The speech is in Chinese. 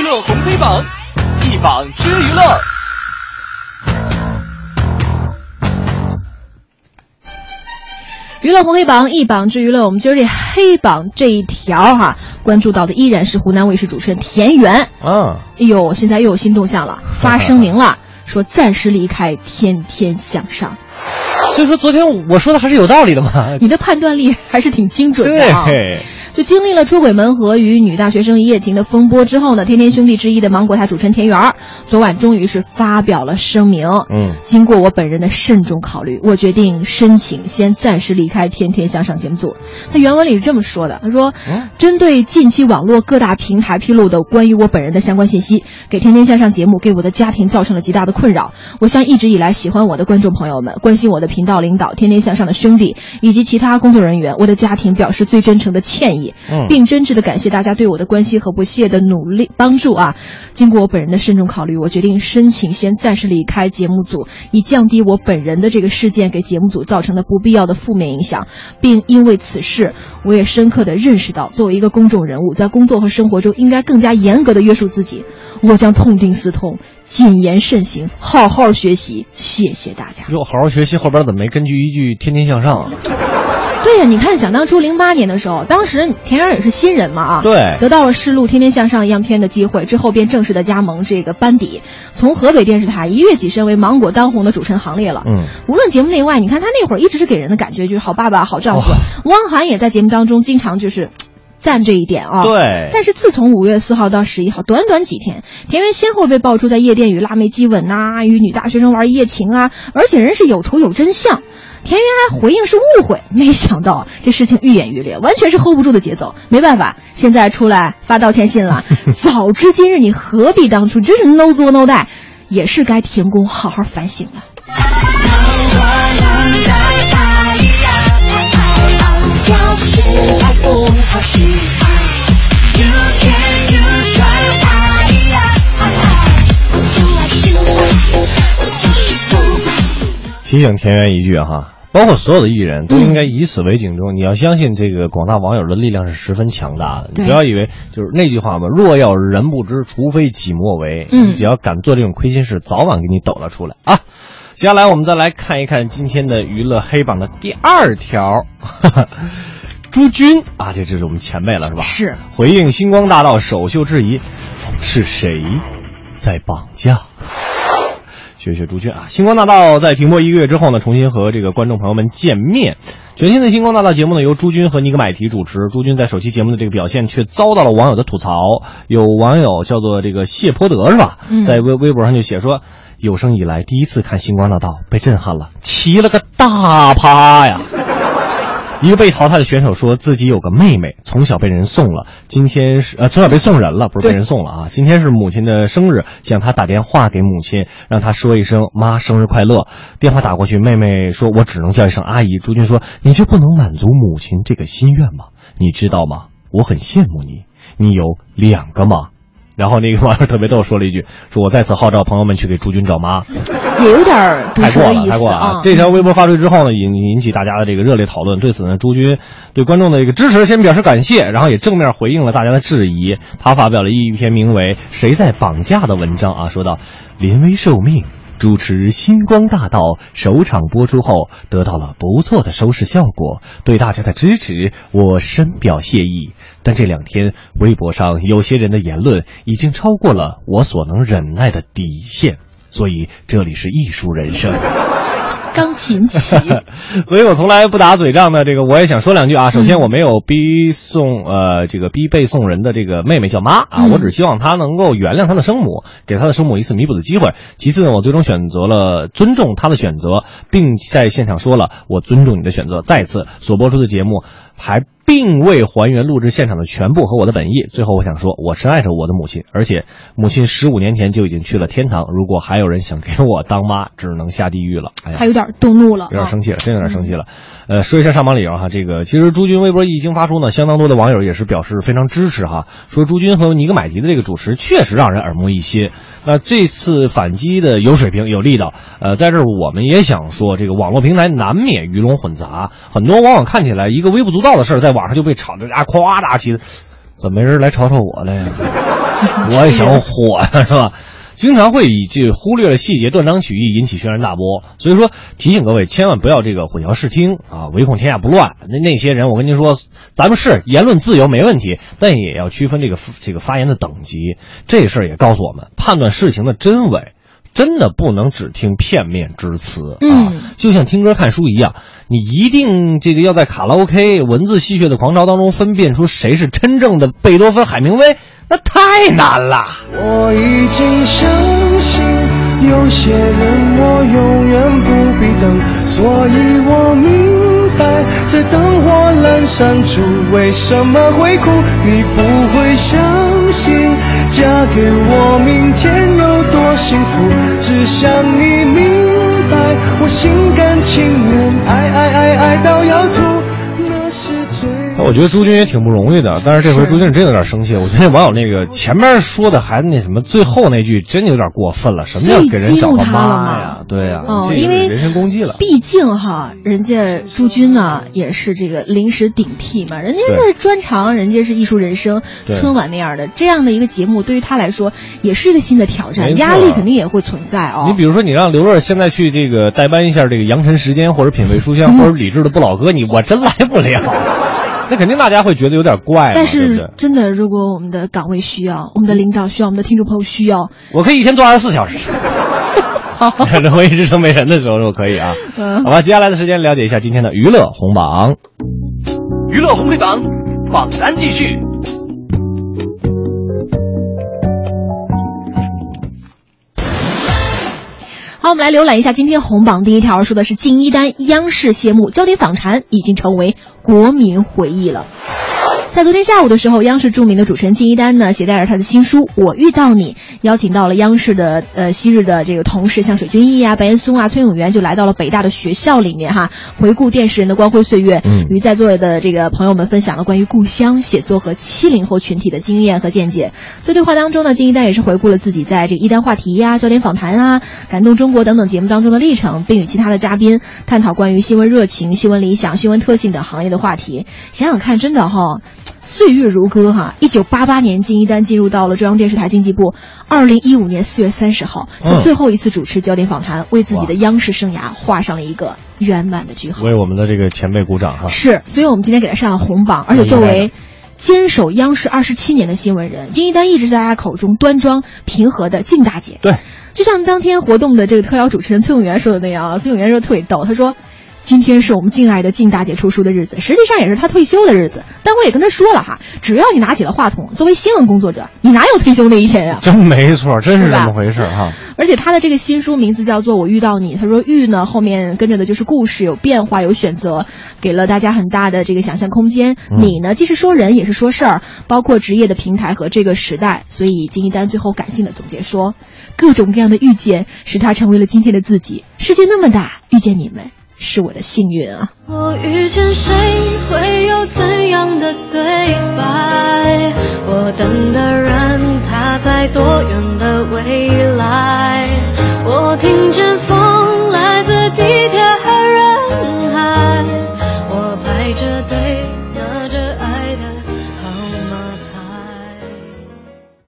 娱乐红黑榜，一榜之娱乐。娱乐红黑榜一榜之娱乐，我们今儿这黑榜这一条哈，关注到的依然是湖南卫视主持人田园。啊，哎呦，现在又有新动向了，发声明了，说暂时离开《天天向上所以说昨天我说的还是有道理的嘛》。。你的判断力还是挺精准的啊。对，就经历了出轨门和与女大学生一夜情的风波之后呢，天天兄弟之一的芒果台主持人田园儿，昨晚终于是发表了声明。嗯，经过我本人的慎重考虑，我决定申请先暂时离开《天天向上》节目组。他原文里是这么说的：“他说，嗯针对近期网络各大平台披露的关于我本人的相关信息，给《天天向上》节目给我的家庭造成了极大的困扰。我向一直以来喜欢我的观众朋友们、关心我的频道领导、《天天向上》的兄弟以及其他工作人员、我的家庭表示最真诚的歉意，嗯并真挚的感谢大家对我的关心和不懈的努力帮助啊！经过我本人的慎重考虑，我决定申请先暂时离开节目组，以降低我本人的这个事件给节目组造成的不必要的负面影响，并因为此事，我也深刻的认识到，作为一个公众人物，在工作和生活中应该更加严格的约束自己。我将痛定思痛，谨言慎行，好好学习。谢谢大家。哟，好好学习，后边怎么没根据一句“天天向上”啊？对呀、你看，想当初零八年的时候，当时田园也是新人嘛啊，对得到了试录《天天向上》样片的机会之后，便正式的加盟这个班底，从河北电视台一跃跻身为芒果当红的主持人行列了。嗯，无论节目内外，你看他那会儿一直是给人的感觉就是好爸爸、好丈夫。汪涵也在节目当中经常就是赞这一点啊。对但是自从五月四号到十一号，短短几天，田园先后被爆出在夜店与辣妹激吻呐、与女大学生玩一夜情啊，而且人是有图有真相。田园还回应是误会，没想到这事情愈演愈烈，完全是 hold 不住的节奏。没办法，现在出来发道歉信了。早知今日，你何必当初？真是 no 作 no die，也是该停工好好反省了。提醒田园一句哈，包括所有的艺人都应该以此为警钟。你要相信这个广大网友的力量是十分强大的。你不要以为就是那句话嘛，若要人不知，除非己莫为。嗯你只要敢做这种亏心事，早晚给你抖了出来啊。接下来我们再来看一看今天的娱乐黑榜的第二条，朱军啊，这这是我们前辈了是吧？是回应星光大道首秀质疑，是谁在绑架？学学朱军啊！星光大道在停播一个月之后呢，重新和这个观众朋友们见面。全新的星光大道节目呢，由朱军和尼格买提主持。朱军在首期节目的这个表现却遭到了网友的吐槽。有网友叫做这个谢泼德是吧？嗯在微微博上就写说，有生以来第一次看星光大道，被震撼了，骑了个大趴呀！一个被淘汰的选手说自己有个妹妹，从小被人送了，今天是呃从小被送人了，不是被人送了啊。今天是母亲的生日，想她打电话给母亲，让她说一声妈生日快乐。电话打过去，妹妹说我只能叫一声阿姨。朱军说你就不能满足母亲这个心愿吗？你知道吗？我很羡慕你，你有两个妈。然后那个网友特别逗，说了一句：“说我在此号召朋友们去给朱军找妈。”也有点儿太过了，太过了啊。这条微博发出去之后呢，引引起大家的这个热烈讨论。对此呢，朱军对观众的一个支持先表示感谢，然后也正面回应了大家的质疑。他发表了一篇名为《谁在绑架》的文章啊，说到临危受命。主持《星光大道》首场播出后，得到了不错的收视效果，对大家的支持我深表谢意。但这两天，微博上有些人的言论已经超过了我所能忍耐的底线，所以这里是艺术人生。钢琴曲，所以我从来不打嘴仗的，这个我也想说两句啊。首先，我没有逼送呃这个逼背送人的这个妹妹叫妈啊，嗯我只希望她能够原谅她的生母，给她的生母一次弥补的机会。其次呢，我最终选择了尊重她的选择，并在现场说了我尊重你的选择。再次，所播出的节目还并未还原录制现场的全部和我的本意。最后，我想说，我深爱着我的母亲，而且母亲十五年前就已经去了天堂。如果还有人想给我当妈，只能下地狱了。哎呀还有点动怒了，啊有点生气了，真有点生气了。呃，说一下上榜理由哈，这个其实朱军微博一经发出呢，相当多的网友也是表示非常支持哈，说朱军和尼格买提的这个主持确实让人耳目一新。那这次反击的有水平有力道，呃，在这儿我们也想说，这个网络平台难免鱼龙混杂，很多往往看起来一个微不足道的事儿，在网上就被炒得啊夸大起，怎么没人来吵吵我了呀？我也想火呀，是吧？经常会以这忽略了细节、断章取义，引起轩然大波。所以说，提醒各位千万不要这个混淆视听啊，唯恐天下不乱。那那些人，我跟您说，咱们是言论自由没问题，但也要区分这个这个发言的等级。这事儿也告诉我们，判断事情的真伪。真的不能只听片面之词啊！嗯就像听歌看书一样，你一定这个要在卡拉 OK 文字戏谑的狂潮当中分辨出谁是真正的贝多芬、海明威，那太难了。我已经相信，有些人我永远不必等，所以我明白，在灯火阑珊处为什么会哭。你不会相只想你明白，我心甘情愿，爱爱爱爱到要吐，我觉得朱军也挺不容易的，但是这回朱军真有点生气。我觉得网友那个前面说的还那什么，最后那句真有点过分了。什么叫给人找个妈呀？对呀、哦，这个因为人身攻击了。毕竟哈，人家朱军呢也是这个临时顶替嘛，人家对是专长，人家是艺术人生、春晚那样的这样的一个节目，对于他来说也是一个新的挑战，压力肯定也会存在哦。你比如说，你让刘乐现在去这个代班一下这个扬尘时间，或者品味书香，或者理智的不老歌，你我真来不了。那肯定大家会觉得有点怪嘛，但对对是真的，如果我们的岗位需要，我们的领导需要，我们的听众朋友需要，我可以一天做二十四小时。等我一直成没人的时候，我可以啊。嗯好吧，接下来的时间了解一下今天的娱乐红榜。娱乐红黑榜榜单继续。好，我们来浏览一下今天红榜第一条，说的是敬一丹央视谢幕，焦点访谈已经成为国民回忆了。在昨天下午的时候，央视著名的主持人敬一丹呢，携带着他的新书《我遇到你》，邀请到了央视的呃昔日的这个同事，像水均益啊、白岩松啊、崔永元，就来到了北大的学校里面哈，回顾电视人的光辉岁月，嗯与在座的这个朋友们分享了关于故乡、写作和七零后群体的经验和见解。在对话当中呢，敬一丹也是回顾了自己在这个一丹话题呀、焦点访谈啊、感动中国等等节目当中的历程，并与其他的嘉宾探讨关于新闻热情、新闻理想、新闻特性等行业的话题。想想看，真的哈、岁月如歌哈！一九八八年，金一丹进入到了中央电视台经济部。二零一五年四月三十号，他嗯最后一次主持焦点访谈，为自己的央视生涯画上了一个圆满的句号。为我们的这个前辈鼓掌哈。是，所以我们今天给他上了红榜，而且作为坚守央视二十七年的新闻人，金一丹一直在大家口中端庄平和的静大姐。对，就像当天活动的这个特邀主持人崔永元说的那样啊，崔永元说特别逗，他说。今天是我们敬爱的靳大姐出书的日子，实际上也是她退休的日子。但我也跟她说了哈，只要你拿起了话筒，作为新闻工作者，你哪有退休那一天呀、真没错，真是这么回事哈。而且她的这个新书名字叫做《我遇到你》，她说“遇”呢后面跟着的就是故事，有变化，有选择，给了大家很大的这个想象空间。嗯你呢，既是说人，也是说事儿，包括职业的平台和这个时代。所以金一丹最后感性的总结说，各种各样的遇见使他成为了今天的自己。世界那么大，遇见你们是我的幸运啊！我遇见谁会有怎样的对白？我等的人他在多远的未来？